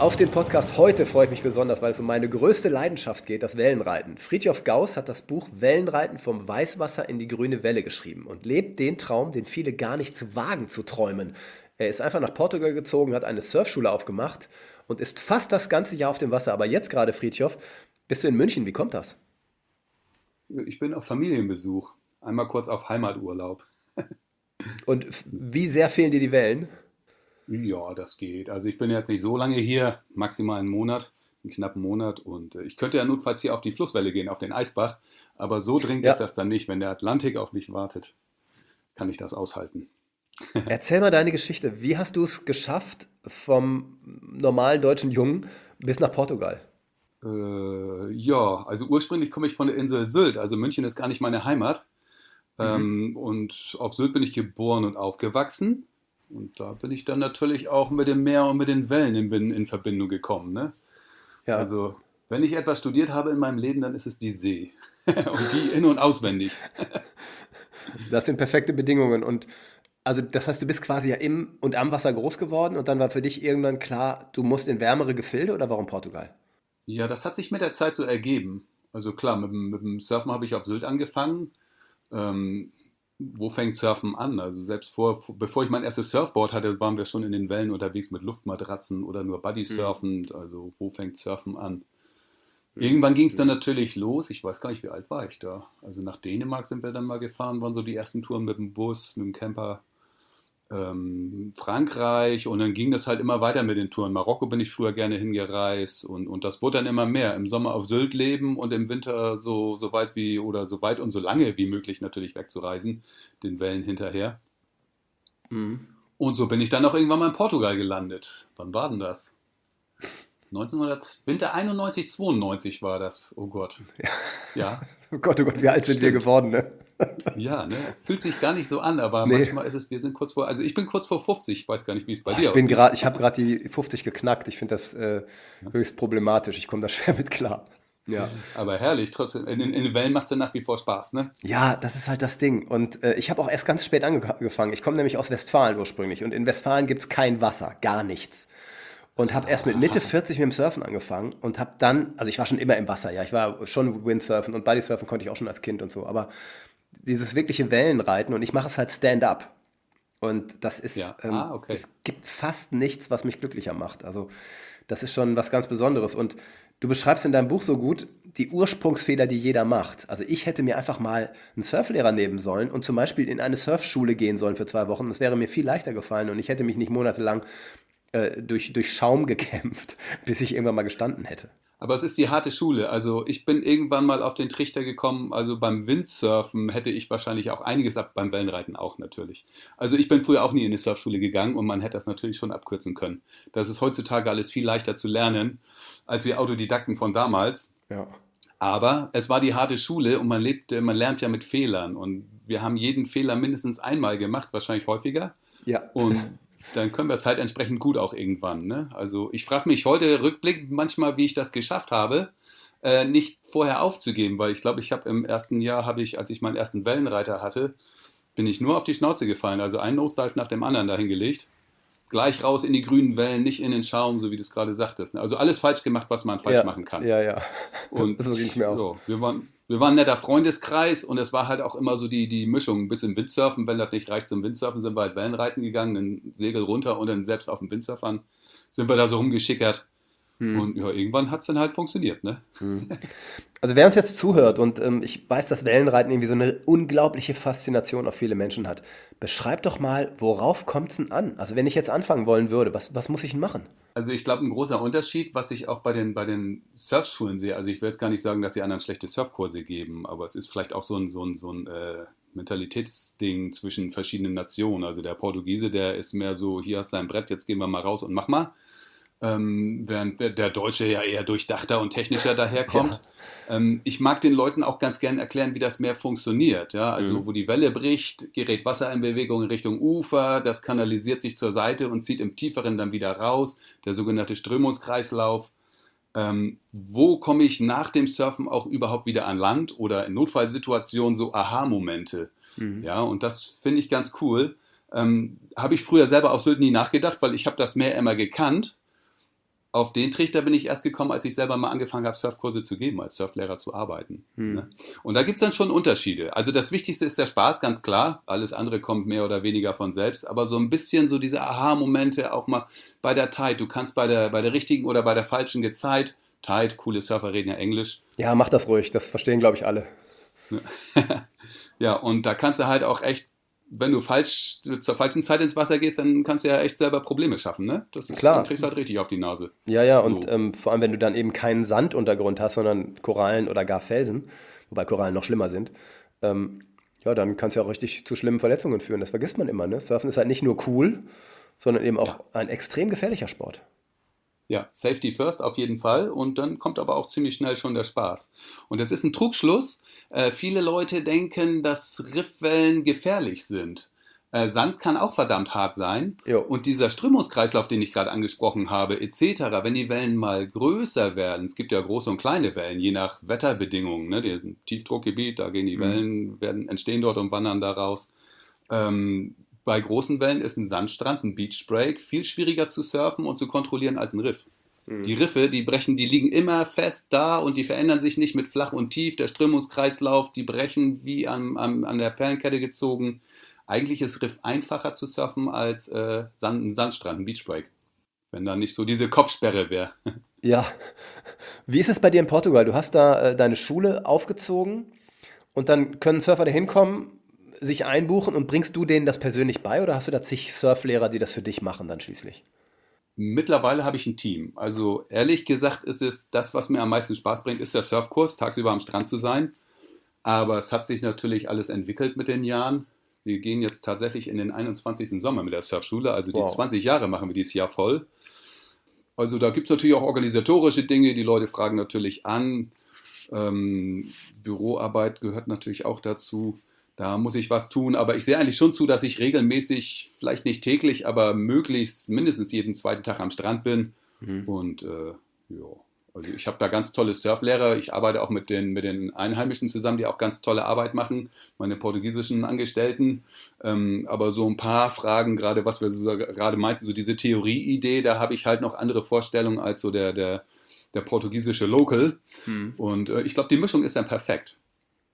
Auf den Podcast heute freue ich mich besonders, weil es um meine größte Leidenschaft geht, das Wellenreiten. Friedhof Gauss hat das Buch Wellenreiten vom Weißwasser in die grüne Welle geschrieben und lebt den Traum, den viele gar nicht zu wagen zu träumen. Er ist einfach nach Portugal gezogen, hat eine Surfschule aufgemacht und ist fast das ganze Jahr auf dem Wasser. Aber jetzt gerade, Friedhof, bist du in München. Wie kommt das? Ich bin auf Familienbesuch. Einmal kurz auf Heimaturlaub. und wie sehr fehlen dir die Wellen? Ja, das geht. Also ich bin jetzt nicht so lange hier, maximal einen Monat, einen knappen Monat. Und äh, ich könnte ja notfalls hier auf die Flusswelle gehen, auf den Eisbach. Aber so dringend ja. ist das dann nicht. Wenn der Atlantik auf mich wartet, kann ich das aushalten. Erzähl mal deine Geschichte. Wie hast du es geschafft vom normalen deutschen Jungen bis nach Portugal? Äh, ja, also ursprünglich komme ich von der Insel Sylt. Also München ist gar nicht meine Heimat. Mhm. Ähm, und auf Sylt bin ich geboren und aufgewachsen. Und da bin ich dann natürlich auch mit dem Meer und mit den Wellen in, in Verbindung gekommen. Ne? Ja. Also, wenn ich etwas studiert habe in meinem Leben, dann ist es die See. und die in- und auswendig. das sind perfekte Bedingungen. Und also, das heißt, du bist quasi ja im und am Wasser groß geworden und dann war für dich irgendwann klar, du musst in wärmere Gefilde oder warum Portugal? Ja, das hat sich mit der Zeit so ergeben. Also klar, mit, mit dem Surfen habe ich auf Sylt angefangen. Ähm, wo fängt Surfen an? Also selbst vor, bevor ich mein erstes Surfboard hatte, waren wir schon in den Wellen unterwegs mit Luftmatratzen oder nur Bodysurfend. Mhm. Also wo fängt Surfen an? Mhm. Irgendwann ging es dann natürlich los. Ich weiß gar nicht, wie alt war ich da. Also nach Dänemark sind wir dann mal gefahren, waren so die ersten Touren mit dem Bus, mit dem Camper ähm, Frankreich und dann ging das halt immer weiter mit den Touren. Marokko bin ich früher gerne hingereist und, und das wurde dann immer mehr. Im Sommer auf Sylt leben und im Winter so, so weit wie oder so weit und so lange wie möglich natürlich wegzureisen, den Wellen hinterher. Mhm. Und so bin ich dann auch irgendwann mal in Portugal gelandet. Wann war denn das? 1900, Winter 91, 92 war das. Oh Gott. Ja. ja. oh Gott, oh Gott, wie alt sind wir geworden, ne? Ja, ne? Fühlt sich gar nicht so an, aber nee. manchmal ist es, wir sind kurz vor, also ich bin kurz vor 50, ich weiß gar nicht, wie es bei Boah, dir ich bin aussieht. ich habe gerade die 50 geknackt, ich finde das äh, höchst problematisch, ich komme da schwer mit klar. Ja. Aber herrlich, trotzdem, in, in den Wellen macht es ja nach wie vor Spaß, ne? Ja, das ist halt das Ding. Und äh, ich habe auch erst ganz spät angefangen. Ich komme nämlich aus Westfalen ursprünglich. Und in Westfalen gibt es kein Wasser, gar nichts und habe erst mit Mitte 40 mit dem Surfen angefangen und habe dann, also ich war schon immer im Wasser, ja, ich war schon Windsurfen und Bodysurfen konnte ich auch schon als Kind und so, aber dieses wirkliche Wellenreiten und ich mache es halt Stand-up. Und das ist, ja. ähm, ah, okay. es gibt fast nichts, was mich glücklicher macht. Also das ist schon was ganz Besonderes. Und du beschreibst in deinem Buch so gut die Ursprungsfehler, die jeder macht. Also ich hätte mir einfach mal einen Surflehrer nehmen sollen und zum Beispiel in eine Surfschule gehen sollen für zwei Wochen. Das wäre mir viel leichter gefallen und ich hätte mich nicht monatelang äh, durch, durch Schaum gekämpft, bis ich irgendwann mal gestanden hätte. Aber es ist die harte Schule. Also ich bin irgendwann mal auf den Trichter gekommen, also beim Windsurfen hätte ich wahrscheinlich auch einiges ab, beim Wellenreiten auch natürlich. Also ich bin früher auch nie in die Surfschule gegangen und man hätte das natürlich schon abkürzen können. Das ist heutzutage alles viel leichter zu lernen, als wir Autodidakten von damals. Ja. Aber es war die harte Schule und man lebt, man lernt ja mit Fehlern und wir haben jeden Fehler mindestens einmal gemacht, wahrscheinlich häufiger. Ja. Und dann können wir es halt entsprechend gut auch irgendwann. Ne? Also ich frage mich heute rückblickend manchmal, wie ich das geschafft habe, äh, nicht vorher aufzugeben, weil ich glaube, ich habe im ersten Jahr, habe ich, als ich meinen ersten Wellenreiter hatte, bin ich nur auf die Schnauze gefallen, also ein Nosedive nach dem anderen dahingelegt. Gleich raus in die grünen Wellen, nicht in den Schaum, so wie du es gerade sagtest. Also alles falsch gemacht, was man falsch ja, machen kann. Ja, ja. Und so ging es mir auch. So, wir waren, wir waren ein netter Freundeskreis und es war halt auch immer so die, die Mischung, ein bisschen Windsurfen, wenn das nicht reicht zum Windsurfen, sind wir halt Wellenreiten gegangen, dann Segel runter und dann selbst auf dem Windsurfern sind wir da so rumgeschickert. Hm. Und ja, irgendwann hat es dann halt funktioniert, ne? Hm. Also wer uns jetzt zuhört und ähm, ich weiß, dass Wellenreiten irgendwie so eine unglaubliche Faszination auf viele Menschen hat, beschreib doch mal, worauf kommt es denn an? Also wenn ich jetzt anfangen wollen würde, was, was muss ich denn machen? Also ich glaube, ein großer Unterschied, was ich auch bei den, bei den Surfschulen sehe, also ich will jetzt gar nicht sagen, dass sie anderen schlechte Surfkurse geben, aber es ist vielleicht auch so ein, so ein, so ein äh, Mentalitätsding zwischen verschiedenen Nationen. Also der Portugiese, der ist mehr so, hier hast du ein Brett, jetzt gehen wir mal raus und mach mal. Ähm, während der Deutsche ja eher durchdachter und technischer daherkommt. Ja. Ähm, ich mag den Leuten auch ganz gerne erklären, wie das Meer funktioniert. Ja? Also, mhm. wo die Welle bricht, gerät Wasser in Bewegung in Richtung Ufer, das kanalisiert sich zur Seite und zieht im Tieferen dann wieder raus, der sogenannte Strömungskreislauf. Ähm, wo komme ich nach dem Surfen auch überhaupt wieder an Land oder in Notfallsituationen so Aha-Momente? Mhm. Ja, und das finde ich ganz cool. Ähm, habe ich früher selber auf Sylt nie nachgedacht, weil ich habe das Meer immer gekannt auf den Trichter bin ich erst gekommen, als ich selber mal angefangen habe, Surfkurse zu geben, als Surflehrer zu arbeiten. Hm. Ne? Und da gibt es dann schon Unterschiede. Also das Wichtigste ist der Spaß, ganz klar. Alles andere kommt mehr oder weniger von selbst. Aber so ein bisschen so diese Aha-Momente auch mal bei der Tide. Du kannst bei der, bei der richtigen oder bei der falschen Gezeit, Tide, coole Surfer reden ja Englisch. Ja, mach das ruhig. Das verstehen, glaube ich, alle. ja, und da kannst du halt auch echt wenn du falsch zur falschen Zeit ins Wasser gehst, dann kannst du ja echt selber Probleme schaffen, ne? Das ist, Klar. Dann kriegst du halt richtig auf die Nase. Ja, ja, und so. ähm, vor allem, wenn du dann eben keinen Sanduntergrund hast, sondern Korallen oder gar Felsen, wobei Korallen noch schlimmer sind, ähm, ja, dann kann es ja auch richtig zu schlimmen Verletzungen führen. Das vergisst man immer, ne? Surfen ist halt nicht nur cool, sondern eben auch ja. ein extrem gefährlicher Sport. Ja, Safety first auf jeden Fall und dann kommt aber auch ziemlich schnell schon der Spaß. Und das ist ein Trugschluss. Äh, viele Leute denken, dass Riffwellen gefährlich sind. Äh, Sand kann auch verdammt hart sein. Jo. Und dieser Strömungskreislauf, den ich gerade angesprochen habe, etc., wenn die Wellen mal größer werden, es gibt ja große und kleine Wellen, je nach Wetterbedingungen, ne, Tiefdruckgebiet, da gehen die mhm. Wellen, werden, entstehen dort und wandern daraus. Ähm, bei großen Wellen ist ein Sandstrand, ein Beachbreak, viel schwieriger zu surfen und zu kontrollieren als ein Riff. Mhm. Die Riffe, die brechen, die liegen immer fest da und die verändern sich nicht mit flach und tief. Der Strömungskreislauf, die brechen wie an, an, an der Perlenkette gezogen. Eigentlich ist Riff einfacher zu surfen als äh, Sand, ein Sandstrand, ein Beachbreak. Wenn da nicht so diese Kopfsperre wäre. Ja. Wie ist es bei dir in Portugal? Du hast da äh, deine Schule aufgezogen und dann können Surfer da hinkommen sich einbuchen und bringst du denen das persönlich bei oder hast du da zig Surflehrer, die das für dich machen dann schließlich? Mittlerweile habe ich ein Team. Also ehrlich gesagt ist es das, was mir am meisten Spaß bringt, ist der Surfkurs, tagsüber am Strand zu sein. Aber es hat sich natürlich alles entwickelt mit den Jahren. Wir gehen jetzt tatsächlich in den 21. Sommer mit der Surfschule. Also die wow. 20 Jahre machen wir dieses Jahr voll. Also da gibt es natürlich auch organisatorische Dinge. Die Leute fragen natürlich an. Ähm, Büroarbeit gehört natürlich auch dazu da muss ich was tun. Aber ich sehe eigentlich schon zu, dass ich regelmäßig, vielleicht nicht täglich, aber möglichst mindestens jeden zweiten Tag am Strand bin. Mhm. Und äh, ja, also ich habe da ganz tolle Surflehrer. Ich arbeite auch mit den, mit den Einheimischen zusammen, die auch ganz tolle Arbeit machen, meine portugiesischen Angestellten. Ähm, aber so ein paar Fragen, gerade was wir so, gerade meinten, so diese Theorieidee, da habe ich halt noch andere Vorstellungen als so der, der, der portugiesische Local. Mhm. Und äh, ich glaube, die Mischung ist dann perfekt.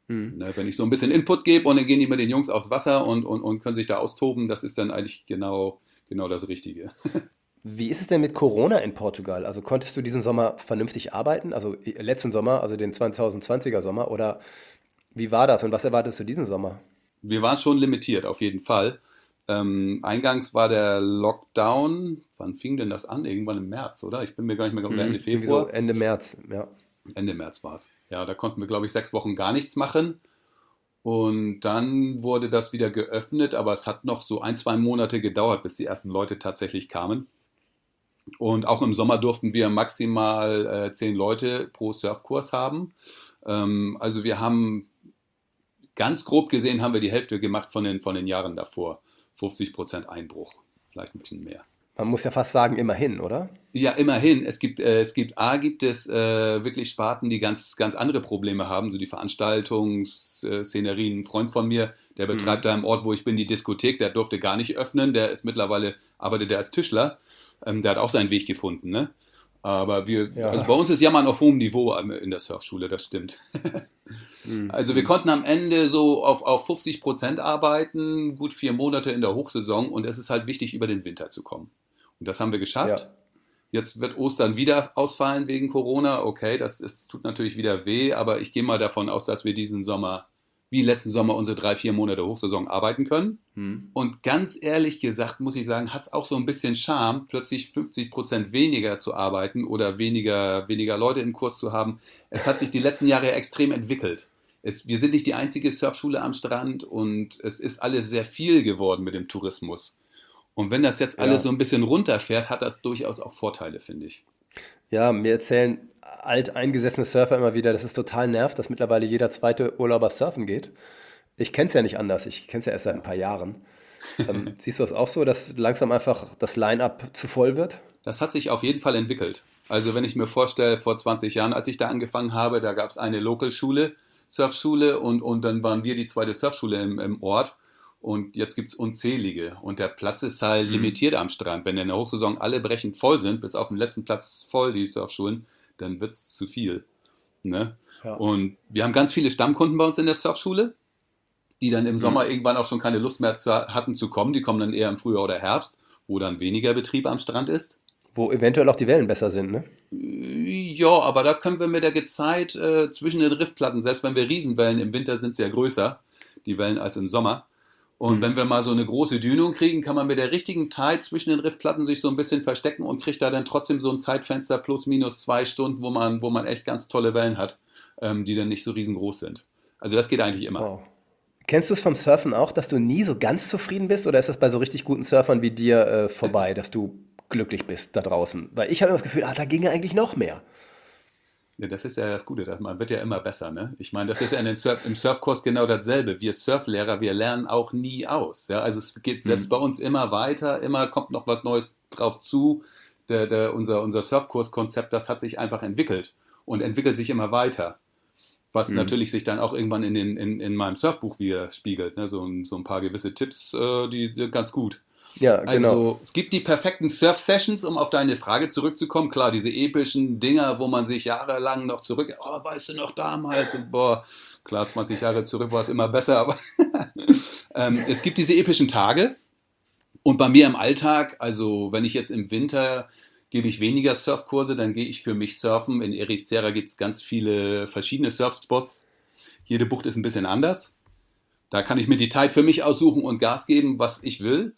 Mhm. Ne, wenn ich so ein bisschen Input gebe und dann gehen die mit den Jungs aufs Wasser und, und, und können sich da austoben, das ist dann eigentlich genau, genau das Richtige. Wie ist es denn mit Corona in Portugal? Also konntest du diesen Sommer vernünftig arbeiten? Also äh, letzten Sommer, also den 2020er Sommer? Oder wie war das und was erwartest du diesen Sommer? Wir waren schon limitiert, auf jeden Fall. Ähm, eingangs war der Lockdown, wann fing denn das an? Irgendwann im März, oder? Ich bin mir gar nicht mehr mhm, Ende Februar. So Ende März, ja. Ende März war es. Ja, da konnten wir, glaube ich, sechs Wochen gar nichts machen. Und dann wurde das wieder geöffnet, aber es hat noch so ein, zwei Monate gedauert, bis die ersten Leute tatsächlich kamen. Und auch im Sommer durften wir maximal äh, zehn Leute pro Surfkurs haben. Ähm, also wir haben ganz grob gesehen, haben wir die Hälfte gemacht von den, von den Jahren davor. 50 Prozent Einbruch, vielleicht ein bisschen mehr. Man muss ja fast sagen, immerhin, oder? Ja, immerhin. Es gibt, äh, es gibt, A, gibt es äh, wirklich Sparten, die ganz, ganz andere Probleme haben, so die Veranstaltungsszenerien. Ein Freund von mir, der betreibt mhm. da im Ort, wo ich bin, die Diskothek, der durfte gar nicht öffnen, der ist mittlerweile, arbeitet er als Tischler, ähm, der hat auch seinen Weg gefunden, ne? Aber wir, ja. also bei uns ist Jammern auf hohem Niveau in der Surfschule, das stimmt. mhm. Also wir konnten am Ende so auf, auf 50 Prozent arbeiten, gut vier Monate in der Hochsaison und es ist halt wichtig, über den Winter zu kommen. Und das haben wir geschafft. Ja. Jetzt wird Ostern wieder ausfallen wegen Corona. Okay, das ist, tut natürlich wieder weh, aber ich gehe mal davon aus, dass wir diesen Sommer, wie letzten Sommer, unsere drei, vier Monate Hochsaison arbeiten können. Hm. Und ganz ehrlich gesagt, muss ich sagen, hat es auch so ein bisschen Charme, plötzlich 50 Prozent weniger zu arbeiten oder weniger, weniger Leute im Kurs zu haben. Es hat sich die letzten Jahre extrem entwickelt. Es, wir sind nicht die einzige Surfschule am Strand und es ist alles sehr viel geworden mit dem Tourismus. Und wenn das jetzt alles ja. so ein bisschen runterfährt, hat das durchaus auch Vorteile, finde ich. Ja, mir erzählen alteingesessene Surfer immer wieder, dass es total nervt, dass mittlerweile jeder zweite Urlauber surfen geht. Ich kenne es ja nicht anders, ich kenne es ja erst seit ein paar Jahren. Ähm, siehst du das auch so, dass langsam einfach das Line-up zu voll wird? Das hat sich auf jeden Fall entwickelt. Also wenn ich mir vorstelle, vor 20 Jahren, als ich da angefangen habe, da gab es eine Local-Schule, Surfschule und, und dann waren wir die zweite Surfschule im, im Ort. Und jetzt gibt es unzählige. Und der Platz ist halt mhm. limitiert am Strand. Wenn in der Hochsaison alle brechend voll sind, bis auf den letzten Platz voll, die Surfschulen, dann wird es zu viel. Ne? Ja. Und wir haben ganz viele Stammkunden bei uns in der Surfschule, die dann im mhm. Sommer irgendwann auch schon keine Lust mehr zu, hatten zu kommen. Die kommen dann eher im Frühjahr oder Herbst, wo dann weniger Betrieb am Strand ist. Wo eventuell auch die Wellen besser sind, ne? Ja, aber da können wir mit der Gezeit äh, zwischen den Riffplatten, selbst wenn wir Riesenwellen, im Winter sind sie ja größer, die Wellen als im Sommer, und mhm. wenn wir mal so eine große Dünung kriegen, kann man mit der richtigen Tide zwischen den Riffplatten sich so ein bisschen verstecken und kriegt da dann trotzdem so ein Zeitfenster plus minus zwei Stunden, wo man, wo man echt ganz tolle Wellen hat, ähm, die dann nicht so riesengroß sind. Also das geht eigentlich immer. Wow. Kennst du es vom Surfen auch, dass du nie so ganz zufrieden bist oder ist das bei so richtig guten Surfern wie dir äh, vorbei, dass du glücklich bist da draußen? Weil ich habe immer das Gefühl, ah, da ginge eigentlich noch mehr. Ja, das ist ja das Gute, man wird ja immer besser. Ne? Ich meine, das ist ja in den Surf, im Surfkurs genau dasselbe. Wir Surflehrer, wir lernen auch nie aus. Ja? Also es geht selbst mhm. bei uns immer weiter, immer kommt noch was Neues drauf zu. Der, der, unser, unser Surfkurskonzept, das hat sich einfach entwickelt und entwickelt sich immer weiter. Was mhm. natürlich sich dann auch irgendwann in, den, in, in meinem Surfbuch widerspiegelt. Ne? So, so ein paar gewisse Tipps, äh, die sind ganz gut. Ja, genau. Also es gibt die perfekten Surf-Sessions, um auf deine Frage zurückzukommen. Klar, diese epischen Dinger, wo man sich jahrelang noch zurück, oh, weißt du noch damals, und boah, klar, 20 Jahre zurück war es immer besser, aber ähm, es gibt diese epischen Tage. Und bei mir im Alltag, also wenn ich jetzt im Winter gebe ich weniger Surfkurse, dann gehe ich für mich surfen. In Ericeira gibt es ganz viele verschiedene Surfspots. Jede Bucht ist ein bisschen anders. Da kann ich mir die Tide für mich aussuchen und Gas geben, was ich will.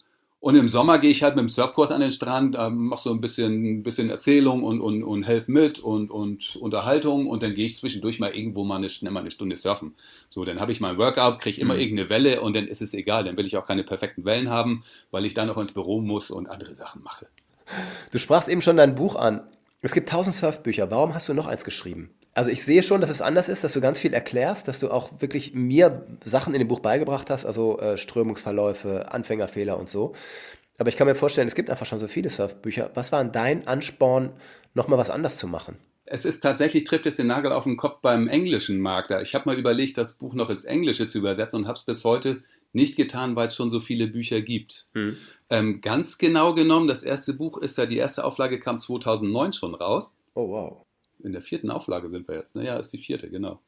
Und im Sommer gehe ich halt mit dem Surfkurs an den Strand, äh, mache so ein bisschen, bisschen Erzählung und, und, und helfe mit und, und Unterhaltung und dann gehe ich zwischendurch mal irgendwo mal eine, mal eine Stunde surfen. So, dann habe ich mein Workout, kriege immer mhm. irgendeine Welle und dann ist es egal. Dann will ich auch keine perfekten Wellen haben, weil ich dann noch ins Büro muss und andere Sachen mache. Du sprachst eben schon dein Buch an. Es gibt tausend Surfbücher. Warum hast du noch eins geschrieben? Also ich sehe schon, dass es anders ist, dass du ganz viel erklärst, dass du auch wirklich mir Sachen in dem Buch beigebracht hast, also äh, Strömungsverläufe, Anfängerfehler und so. Aber ich kann mir vorstellen, es gibt einfach schon so viele Surfbücher. Was war dein Ansporn, nochmal was anders zu machen? Es ist tatsächlich, trifft es den Nagel auf den Kopf beim englischen Markt. Ich habe mal überlegt, das Buch noch ins Englische zu übersetzen und habe es bis heute nicht getan, weil es schon so viele Bücher gibt. Hm. Ähm, ganz genau genommen, das erste Buch ist ja, die erste Auflage kam 2009 schon raus. Oh wow in der vierten Auflage sind wir jetzt. Ne? Ja, ist die vierte, genau.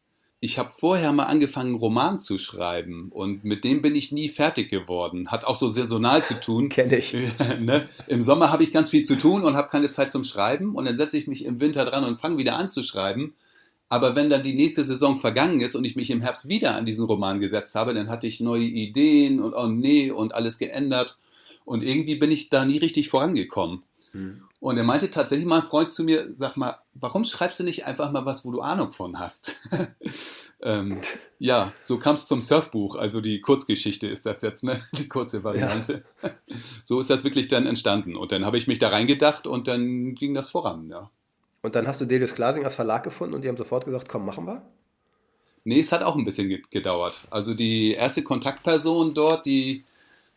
Ich habe vorher mal angefangen, einen Roman zu schreiben und mit dem bin ich nie fertig geworden. Hat auch so saisonal zu tun. Kenne ich. ne? Im Sommer habe ich ganz viel zu tun und habe keine Zeit zum Schreiben und dann setze ich mich im Winter dran und fange wieder an zu schreiben. Aber wenn dann die nächste Saison vergangen ist und ich mich im Herbst wieder an diesen Roman gesetzt habe, dann hatte ich neue Ideen und oh nee und alles geändert und irgendwie bin ich da nie richtig vorangekommen. Hm. Und er meinte tatsächlich mal ein Freund zu mir, sag mal, warum schreibst du nicht einfach mal was, wo du Ahnung von hast? ähm, ja, so kam es zum Surfbuch, also die Kurzgeschichte ist das jetzt, ne? die kurze Variante. Ja. So ist das wirklich dann entstanden. Und dann habe ich mich da reingedacht und dann ging das voran, ja. Und dann hast du Delius Glasing als Verlag gefunden und die haben sofort gesagt, komm, machen wir? Nee, es hat auch ein bisschen gedauert. Also die erste Kontaktperson dort, die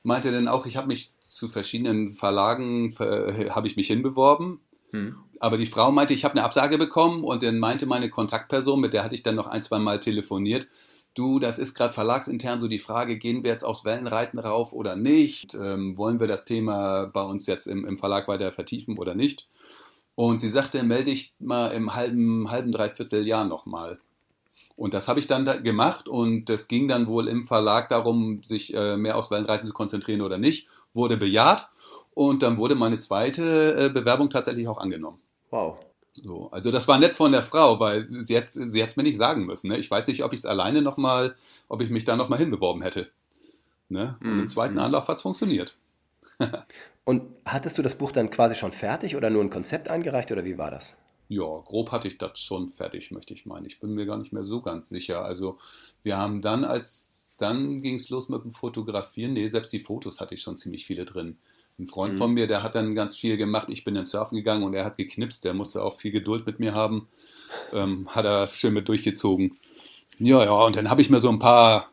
meinte dann auch, ich habe mich zu verschiedenen Verlagen äh, habe ich mich hinbeworben. Hm. Aber die Frau meinte, ich habe eine Absage bekommen und dann meinte meine Kontaktperson, mit der hatte ich dann noch ein, zwei Mal telefoniert, du, das ist gerade verlagsintern so die Frage, gehen wir jetzt aufs Wellenreiten rauf oder nicht? Ähm, wollen wir das Thema bei uns jetzt im, im Verlag weiter vertiefen oder nicht? Und sie sagte, melde ich mal im halben, halben dreiviertel Jahr nochmal. Und das habe ich dann da gemacht und es ging dann wohl im Verlag darum, sich äh, mehr aufs Wellenreiten zu konzentrieren oder nicht wurde bejaht und dann wurde meine zweite äh, Bewerbung tatsächlich auch angenommen. Wow. So, also das war nett von der Frau, weil sie hat sie es mir nicht sagen müssen. Ne? Ich weiß nicht, ob ich es alleine nochmal, ob ich mich da nochmal hinbeworben hätte. Ne? Und mm. im zweiten mm. Anlauf hat es funktioniert. und hattest du das Buch dann quasi schon fertig oder nur ein Konzept eingereicht oder wie war das? Ja, grob hatte ich das schon fertig, möchte ich meinen. Ich bin mir gar nicht mehr so ganz sicher. Also wir haben dann als dann ging es los mit dem Fotografieren. Nee, selbst die Fotos hatte ich schon ziemlich viele drin. Ein Freund mhm. von mir, der hat dann ganz viel gemacht. Ich bin dann surfen gegangen und er hat geknipst. Der musste auch viel Geduld mit mir haben. Ähm, hat er schön mit durchgezogen. Ja, ja, und dann habe ich mir so ein paar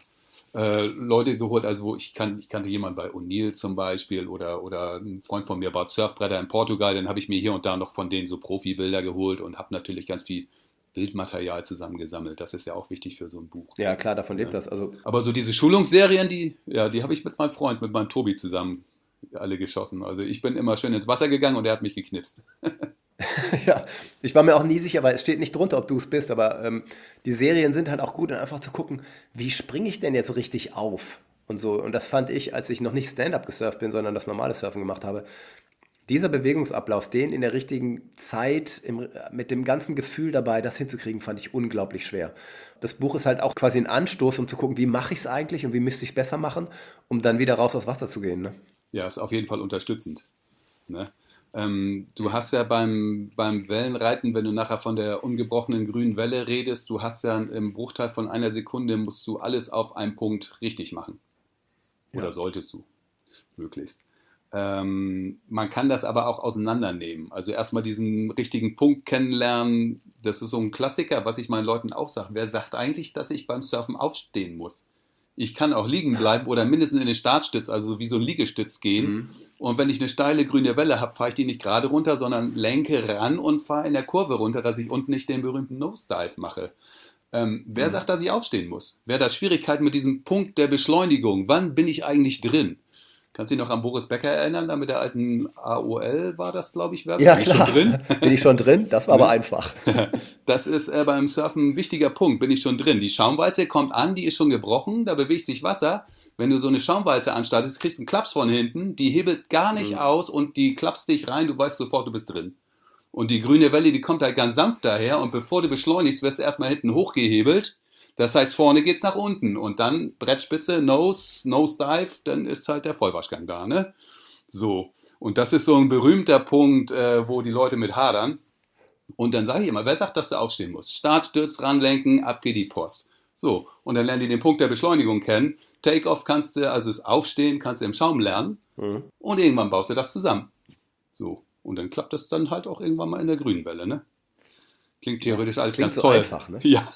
äh, Leute geholt, also wo ich, kann, ich kannte jemanden bei O'Neill zum Beispiel oder, oder ein Freund von mir baut Surfbretter in Portugal, dann habe ich mir hier und da noch von denen so Profibilder geholt und habe natürlich ganz viel Bildmaterial zusammengesammelt. Das ist ja auch wichtig für so ein Buch. Ja, klar, davon lebt ja. das. Also Aber so diese Schulungsserien, die, ja, die habe ich mit meinem Freund, mit meinem Tobi zusammen alle geschossen. Also ich bin immer schön ins Wasser gegangen und er hat mich geknipst. ja, ich war mir auch nie sicher, weil es steht nicht drunter, ob du es bist, aber ähm, die Serien sind halt auch gut, um einfach zu gucken, wie springe ich denn jetzt richtig auf? Und so, und das fand ich, als ich noch nicht Stand-up gesurft bin, sondern das normale Surfen gemacht habe, dieser Bewegungsablauf, den in der richtigen Zeit, im, mit dem ganzen Gefühl dabei, das hinzukriegen, fand ich unglaublich schwer. Das Buch ist halt auch quasi ein Anstoß, um zu gucken, wie mache ich es eigentlich und wie müsste ich es besser machen, um dann wieder raus aufs Wasser zu gehen. Ne? Ja, ist auf jeden Fall unterstützend. Ne? Ähm, du hast ja beim, beim Wellenreiten, wenn du nachher von der ungebrochenen grünen Welle redest, du hast ja im Bruchteil von einer Sekunde, musst du alles auf einen Punkt richtig machen. Oder ja. solltest du, möglichst. Ähm, man kann das aber auch auseinandernehmen. Also erstmal diesen richtigen Punkt kennenlernen. Das ist so ein Klassiker, was ich meinen Leuten auch sage. Wer sagt eigentlich, dass ich beim Surfen aufstehen muss? Ich kann auch liegen bleiben oder mindestens in den Startstütz, also wie so ein Liegestütz gehen. Mhm. Und wenn ich eine steile grüne Welle habe, fahre ich die nicht gerade runter, sondern lenke ran und fahre in der Kurve runter, dass ich unten nicht den berühmten Nosedive mache. Ähm, wer mhm. sagt, dass ich aufstehen muss? Wer hat Schwierigkeiten mit diesem Punkt der Beschleunigung? Wann bin ich eigentlich drin? Kannst du dich noch an Boris Becker erinnern? Da mit der alten AOL war das, glaube ich, Werbung. Ja, Bin klar. Ich schon drin? Bin ich schon drin? Das war aber ne? einfach. Das ist äh, beim Surfen ein wichtiger Punkt. Bin ich schon drin? Die Schaumwalze kommt an, die ist schon gebrochen, da bewegt sich Wasser. Wenn du so eine Schaumwalze anstartest, kriegst du einen Klaps von hinten, die hebelt gar nicht mhm. aus und die klappst dich rein, du weißt sofort, du bist drin. Und die grüne Welle, die kommt halt ganz sanft daher und bevor du beschleunigst, wirst du erstmal hinten hochgehebelt das heißt, vorne geht es nach unten und dann Brettspitze, Nose, Nose Dive, dann ist halt der Vollwaschgang da, ne? So. Und das ist so ein berühmter Punkt, äh, wo die Leute mit hadern. Und dann sage ich immer, wer sagt, dass du aufstehen musst? Start, Stürz, ranlenken, ab geht die Post. So. Und dann lernen die den Punkt der Beschleunigung kennen. Take-off kannst du, also das Aufstehen kannst du im Schaum lernen. Mhm. Und irgendwann baust du das zusammen. So. Und dann klappt das dann halt auch irgendwann mal in der grünen Welle, ne? Klingt theoretisch alles klingt ganz so toll. Einfach, ne? Ja,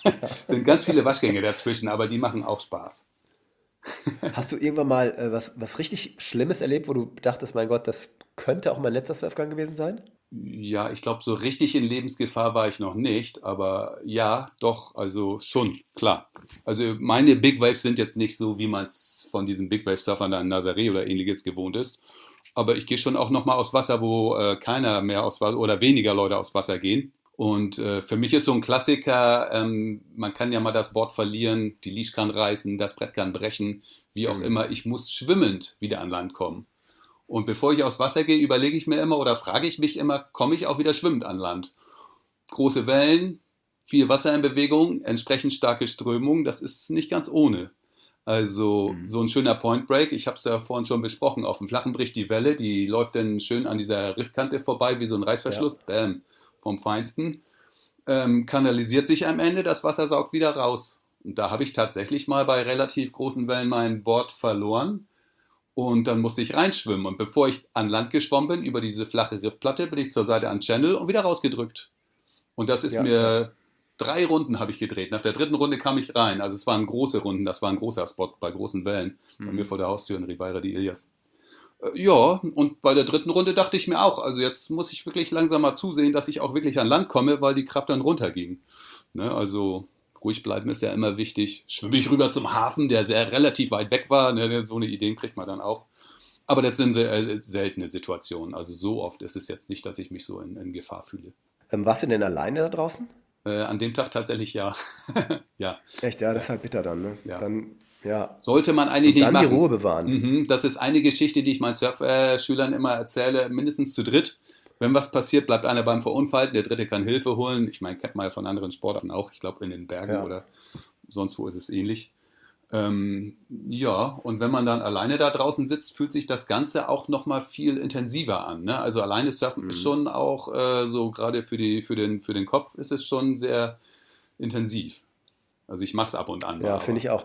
sind ganz viele Waschgänge dazwischen, aber die machen auch Spaß. Hast du irgendwann mal äh, was, was richtig Schlimmes erlebt, wo du dachtest, mein Gott, das könnte auch mein letzter Surfgang gewesen sein? Ja, ich glaube, so richtig in Lebensgefahr war ich noch nicht, aber ja, doch, also schon, klar. Also meine Big Waves sind jetzt nicht so, wie man es von diesen Big Wave Surfern da in Nazaré oder ähnliches gewohnt ist. Aber ich gehe schon auch nochmal aus Wasser, wo äh, keiner mehr aus Wasser oder weniger Leute aus Wasser gehen. Und äh, für mich ist so ein Klassiker, ähm, man kann ja mal das Board verlieren, die Leash kann reißen, das Brett kann brechen, wie auch mhm. immer. Ich muss schwimmend wieder an Land kommen. Und bevor ich aufs Wasser gehe, überlege ich mir immer oder frage ich mich immer, komme ich auch wieder schwimmend an Land? Große Wellen, viel Wasser in Bewegung, entsprechend starke Strömung, das ist nicht ganz ohne. Also mhm. so ein schöner Point Break, ich habe es ja vorhin schon besprochen, auf dem Flachen bricht die Welle, die läuft dann schön an dieser Riffkante vorbei, wie so ein Reißverschluss, ja. bam vom Feinsten, ähm, kanalisiert sich am Ende, das Wasser saugt wieder raus. Und da habe ich tatsächlich mal bei relativ großen Wellen mein Board verloren. Und dann musste ich reinschwimmen. Und bevor ich an Land geschwommen bin, über diese flache Riffplatte, bin ich zur Seite an Channel und wieder rausgedrückt. Und das ist ja, mir drei Runden habe ich gedreht. Nach der dritten Runde kam ich rein. Also es waren große Runden, das war ein großer Spot bei großen Wellen. Mhm. Bei mir vor der Haustür in Ribeira die Ilias. Äh, ja, und bei der dritten Runde dachte ich mir auch, also jetzt muss ich wirklich langsam mal zusehen, dass ich auch wirklich an Land komme, weil die Kraft dann runterging. Ne, also ruhig bleiben ist ja immer wichtig. Schwimme ich rüber zum Hafen, der sehr relativ weit weg war. Ne, so eine Idee kriegt man dann auch. Aber das sind äh, seltene Situationen. Also so oft ist es jetzt nicht, dass ich mich so in, in Gefahr fühle. Ähm, warst du denn alleine da draußen? Äh, an dem Tag tatsächlich ja. ja. Echt, ja, das ist halt bitter dann. Ne? Ja. Dann ja. Sollte man eine Idee dann machen. die Ruhe bewahren. Mhm, das ist eine Geschichte, die ich meinen Surfschülern immer erzähle, mindestens zu dritt. Wenn was passiert, bleibt einer beim Verunfallten, der dritte kann Hilfe holen. Ich meine, kennt man ja von anderen Sportarten auch. Ich glaube, in den Bergen ja. oder sonst wo ist es ähnlich. Ähm, ja, und wenn man dann alleine da draußen sitzt, fühlt sich das Ganze auch nochmal viel intensiver an. Ne? Also alleine surfen mhm. ist schon auch äh, so, gerade für, für, den, für den Kopf ist es schon sehr intensiv. Also ich mache es ab und an. Ja, finde ich auch.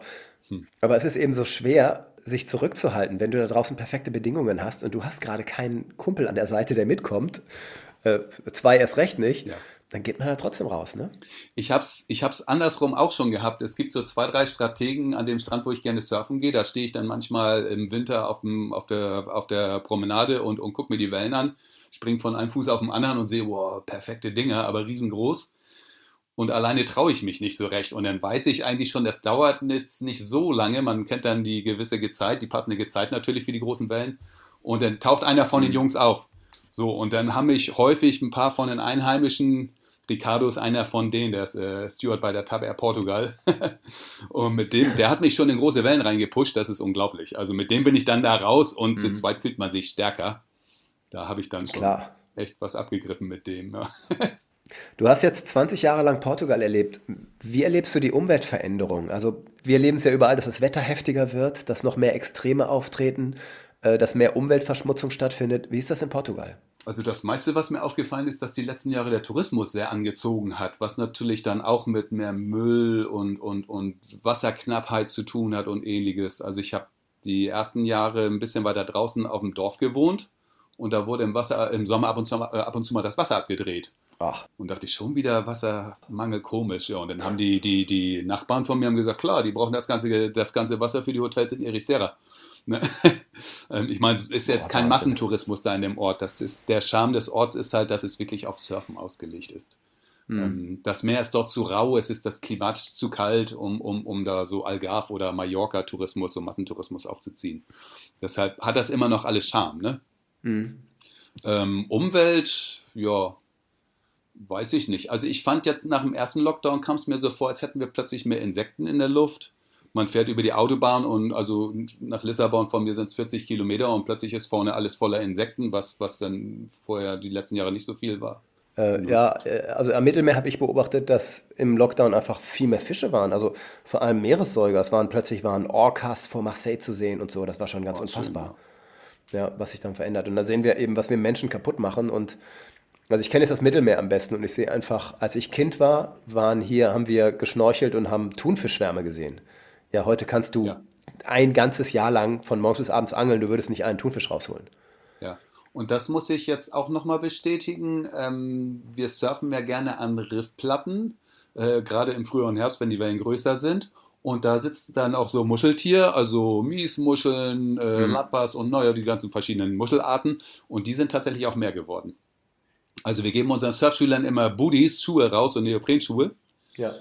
Hm. Aber es ist eben so schwer, sich zurückzuhalten, wenn du da draußen perfekte Bedingungen hast und du hast gerade keinen Kumpel an der Seite, der mitkommt, äh, zwei erst recht nicht, ja. dann geht man da trotzdem raus, ne? Ich hab's, ich hab's andersrum auch schon gehabt. Es gibt so zwei, drei Strategen an dem Strand, wo ich gerne surfen gehe. Da stehe ich dann manchmal im Winter auf, dem, auf, der, auf der Promenade und, und gucke mir die Wellen an, springe von einem Fuß auf den anderen und sehe, wow, perfekte Dinger, aber riesengroß und alleine traue ich mich nicht so recht. Und dann weiß ich eigentlich schon, das dauert jetzt nicht so lange. Man kennt dann die gewisse Gezeit, die passende Gezeit natürlich für die großen Wellen. Und dann taucht einer von den mhm. Jungs auf. So, und dann haben mich häufig ein paar von den Einheimischen, Ricardo ist einer von denen, der ist äh, Steward bei der Tab Air Portugal. und mit dem, der hat mich schon in große Wellen reingepusht, das ist unglaublich. Also mit dem bin ich dann da raus und mhm. zu zweit fühlt man sich stärker. Da habe ich dann schon Klar. echt was abgegriffen mit dem. Du hast jetzt 20 Jahre lang Portugal erlebt. Wie erlebst du die Umweltveränderung? Also wir erleben es ja überall, dass das Wetter heftiger wird, dass noch mehr Extreme auftreten, äh, dass mehr Umweltverschmutzung stattfindet. Wie ist das in Portugal? Also das meiste, was mir aufgefallen ist, dass die letzten Jahre der Tourismus sehr angezogen hat, was natürlich dann auch mit mehr Müll und, und, und Wasserknappheit zu tun hat und ähnliches. Also ich habe die ersten Jahre ein bisschen weiter draußen auf dem Dorf gewohnt und da wurde im, Wasser, im Sommer ab und, zu, ab und zu mal das Wasser abgedreht. Ach. Und dachte ich schon wieder Wassermangel komisch. Ja, und dann haben die, die, die Nachbarn von mir haben gesagt, klar, die brauchen das ganze, das ganze Wasser für die Hotels in Ericeira. Ne? Ähm, ich meine, es ist jetzt kein Massentourismus da in dem Ort. Das ist, der Charme des Orts ist halt, dass es wirklich auf Surfen ausgelegt ist. Mhm. Das Meer ist dort zu rau, es ist das klimatisch zu kalt, um, um, um da so Algarve oder Mallorca-Tourismus, so Massentourismus aufzuziehen. Deshalb hat das immer noch alles Charme. Ne? Mhm. Ähm, Umwelt, ja, weiß ich nicht. Also ich fand jetzt nach dem ersten Lockdown kam es mir so vor, als hätten wir plötzlich mehr Insekten in der Luft. Man fährt über die Autobahn und also nach Lissabon von mir sind es 40 Kilometer und plötzlich ist vorne alles voller Insekten, was, was dann vorher die letzten Jahre nicht so viel war. Äh, ja, äh, also am Mittelmeer habe ich beobachtet, dass im Lockdown einfach viel mehr Fische waren. Also vor allem Meeressäuger. Es waren plötzlich waren Orcas vor Marseille zu sehen und so. Das war schon ganz oh, unfassbar. Schön, ja, was sich dann verändert. Und da sehen wir eben, was wir Menschen kaputt machen. Und also ich kenne jetzt das Mittelmeer am besten und ich sehe einfach, als ich Kind war, waren hier, haben wir geschnorchelt und haben Thunfischschwärme gesehen. Ja, heute kannst du ja. ein ganzes Jahr lang von morgens bis abends angeln, du würdest nicht einen Thunfisch rausholen. Ja, und das muss ich jetzt auch nochmal bestätigen. Ähm, wir surfen ja gerne an Riffplatten, äh, gerade im Frühjahr und Herbst, wenn die Wellen größer sind. Und da sitzt dann auch so Muscheltier, also Miesmuscheln, äh, mhm. Lappas und naja, die ganzen verschiedenen Muschelarten. Und die sind tatsächlich auch mehr geworden. Also wir geben unseren Surfschülern immer Booties, Schuhe raus und Neoprenschuhe. Ja.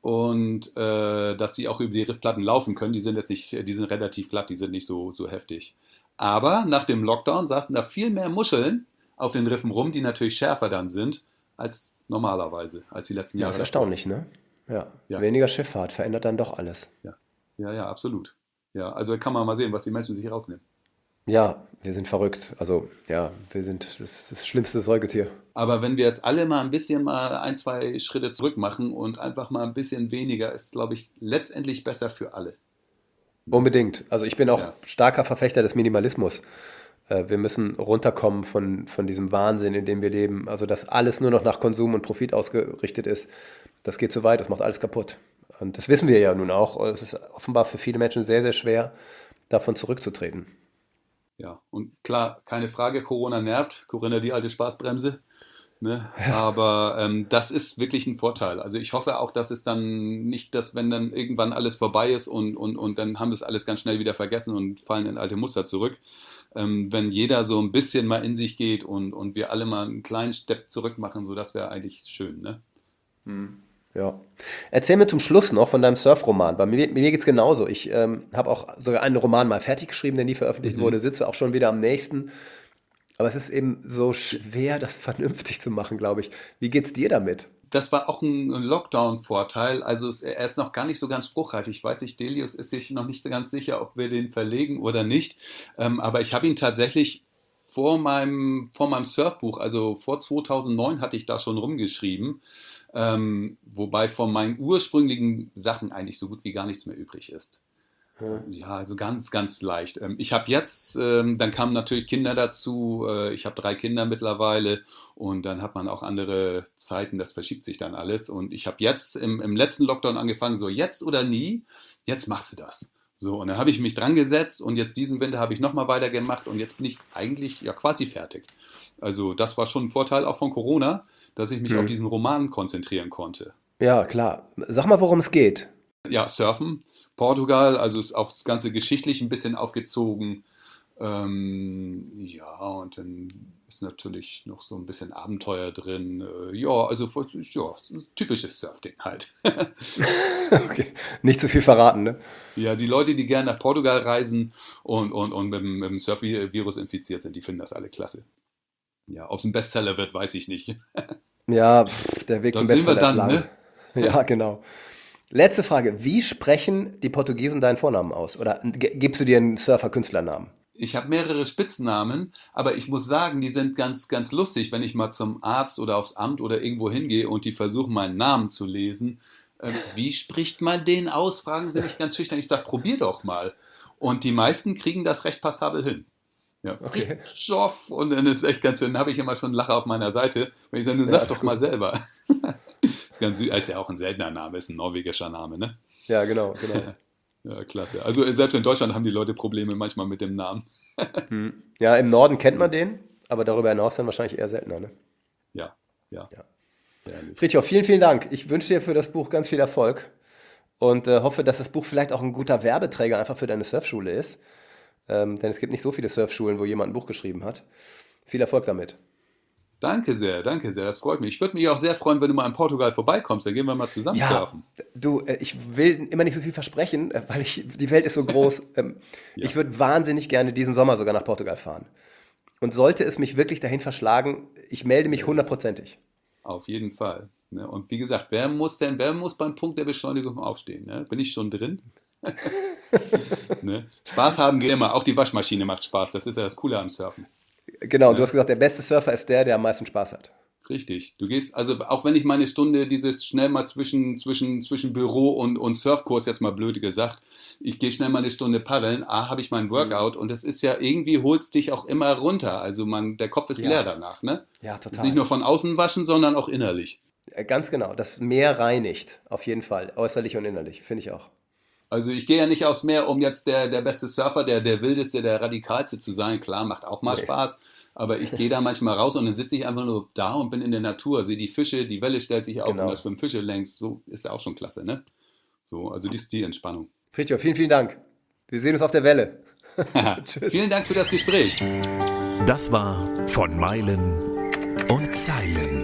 Und äh, dass sie auch über die Riffplatten laufen können. Die sind jetzt nicht, die sind relativ glatt, die sind nicht so, so heftig. Aber nach dem Lockdown saßen da viel mehr Muscheln auf den Riffen rum, die natürlich schärfer dann sind als normalerweise, als die letzten Jahre. Ja, ist erstaunlich, ne? Ja. ja. Weniger Schifffahrt verändert dann doch alles. Ja. ja, ja, absolut. Ja, also kann man mal sehen, was die Menschen sich rausnehmen. Ja, wir sind verrückt. Also ja, wir sind das, das schlimmste Säugetier. Aber wenn wir jetzt alle mal ein bisschen mal ein, zwei Schritte zurück machen und einfach mal ein bisschen weniger, ist, glaube ich, letztendlich besser für alle. Unbedingt. Also ich bin auch ja. starker Verfechter des Minimalismus. Äh, wir müssen runterkommen von, von diesem Wahnsinn, in dem wir leben. Also dass alles nur noch nach Konsum und Profit ausgerichtet ist, das geht zu weit, das macht alles kaputt. Und das wissen wir ja nun auch. Es ist offenbar für viele Menschen sehr, sehr schwer, davon zurückzutreten. Ja, und klar, keine Frage, Corona nervt. Corinna, die alte Spaßbremse. Ne? Aber ähm, das ist wirklich ein Vorteil. Also ich hoffe auch, dass es dann nicht, dass wenn dann irgendwann alles vorbei ist und, und, und dann haben das alles ganz schnell wieder vergessen und fallen in alte Muster zurück. Ähm, wenn jeder so ein bisschen mal in sich geht und, und wir alle mal einen kleinen Step zurück machen, so das wäre eigentlich schön. Ne? Hm. Ja. Erzähl mir zum Schluss noch von deinem Surfroman. Bei mir, mir geht es genauso. Ich ähm, habe auch sogar einen Roman mal fertig geschrieben, der nie veröffentlicht mhm. wurde, sitze auch schon wieder am nächsten. Aber es ist eben so schwer, das vernünftig zu machen, glaube ich. Wie geht's dir damit? Das war auch ein Lockdown-Vorteil. Also es, er ist noch gar nicht so ganz spruchreif. Ich weiß nicht, Delius ist sich noch nicht so ganz sicher, ob wir den verlegen oder nicht. Ähm, aber ich habe ihn tatsächlich vor meinem, vor meinem Surfbuch, also vor 2009 hatte ich da schon rumgeschrieben. Ähm, wobei von meinen ursprünglichen Sachen eigentlich so gut wie gar nichts mehr übrig ist. Ja, ja also ganz, ganz leicht. Ähm, ich habe jetzt, ähm, dann kamen natürlich Kinder dazu. Äh, ich habe drei Kinder mittlerweile und dann hat man auch andere Zeiten, das verschiebt sich dann alles. Und ich habe jetzt im, im letzten Lockdown angefangen, so jetzt oder nie, jetzt machst du das. So, und dann habe ich mich dran gesetzt und jetzt diesen Winter habe ich nochmal weitergemacht und jetzt bin ich eigentlich ja quasi fertig. Also das war schon ein Vorteil auch von Corona, dass ich mich Mhm. auf diesen Roman konzentrieren konnte. Ja, klar. Sag mal, worum es geht. Ja, Surfen, Portugal, also ist auch das Ganze geschichtlich ein bisschen aufgezogen. Ähm, ja, und dann ist natürlich noch so ein bisschen Abenteuer drin. Äh, ja, also ja, typisches Surfding halt. okay. Nicht zu viel verraten, ne? Ja, die Leute, die gerne nach Portugal reisen und, und, und mit, dem- mit dem Surf-Virus infiziert sind, die finden das alle klasse. Ja, ob es ein Bestseller wird, weiß ich nicht. Ja, der Weg zum Bestseller ist dann, lang. Ja, genau. Letzte Frage. Wie sprechen die Portugiesen deinen Vornamen aus? Oder gibst du dir einen Surfer-Künstlernamen? Ich habe mehrere Spitznamen, aber ich muss sagen, die sind ganz, ganz lustig, wenn ich mal zum Arzt oder aufs Amt oder irgendwo hingehe und die versuchen, meinen Namen zu lesen. Ähm, wie spricht man den aus? Fragen sie mich ganz schüchtern. Ich sage, probier doch mal. Und die meisten kriegen das recht passabel hin. Ja, Okay. Fritjof. Und dann ist es echt ganz schön, dann habe ich immer schon einen Lacher auf meiner Seite, wenn ich sage, Ja, sag doch gut. mal selber. ist, ganz süß. ist ja auch ein seltener Name, ist ein norwegischer Name, ne? Ja, genau, genau. Ja, klasse. Also selbst in Deutschland haben die Leute Probleme manchmal mit dem Namen. Ja, im Norden kennt man den, aber darüber hinaus dann wahrscheinlich eher seltener. Ne? Ja, ja. Ja. Fritjof, vielen, vielen Dank. Ich wünsche dir für das Buch ganz viel Erfolg und äh, hoffe, dass das Buch vielleicht auch ein guter Werbeträger einfach für deine Surfschule ist. Ähm, denn es gibt nicht so viele Surfschulen, wo jemand ein Buch geschrieben hat. Viel Erfolg damit. Danke sehr, danke sehr, das freut mich. Ich würde mich auch sehr freuen, wenn du mal in Portugal vorbeikommst, dann gehen wir mal zusammen surfen. du, äh, ich will immer nicht so viel versprechen, äh, weil ich, die Welt ist so groß. ähm, Ja. Ich würde wahnsinnig gerne diesen Sommer sogar nach Portugal fahren. Und sollte es mich wirklich dahin verschlagen, ich melde mich hundertprozentig. Auf jeden Fall. Ne? Und wie gesagt, wer muss denn, wer muss beim Punkt der Beschleunigung aufstehen? Ne? Bin ich schon drin? ne? Spaß haben geht immer, auch die Waschmaschine macht Spaß, das ist ja das Coole am Surfen. Genau, Ja. du hast gesagt, der beste Surfer ist der, der am meisten Spaß hat. Richtig. Du gehst, also auch wenn ich meine Stunde dieses schnell mal zwischen, zwischen, zwischen Büro und, und Surfkurs, jetzt mal blöd gesagt, ich gehe schnell mal eine Stunde paddeln, A, habe ich mein Workout und das ist ja irgendwie, holst dich auch immer runter. Also man, der Kopf ist Ja. leer danach, ne? Ja, Das ist total. nicht nur von außen waschen, sondern auch innerlich. Äh, Ganz genau, das Meer reinigt, auf jeden Fall, äußerlich und innerlich, finde ich auch. Also ich gehe ja nicht aufs Meer, um jetzt der, der beste Surfer, der, der wildeste, der radikalste zu sein. Klar, macht auch mal Nee. Spaß. Aber ich gehe da manchmal raus und dann sitze ich einfach nur da und bin in der Natur, sehe die Fische, die Welle stellt sich auf Genau. und da schwimmen Fische längs. So ist ja auch schon klasse, ne? So, also die ist die Entspannung. Fritjof, vielen, vielen Dank. Wir sehen uns auf der Welle. Tschüss. Vielen Dank für das Gespräch. Das war von Meilen und Zeilen.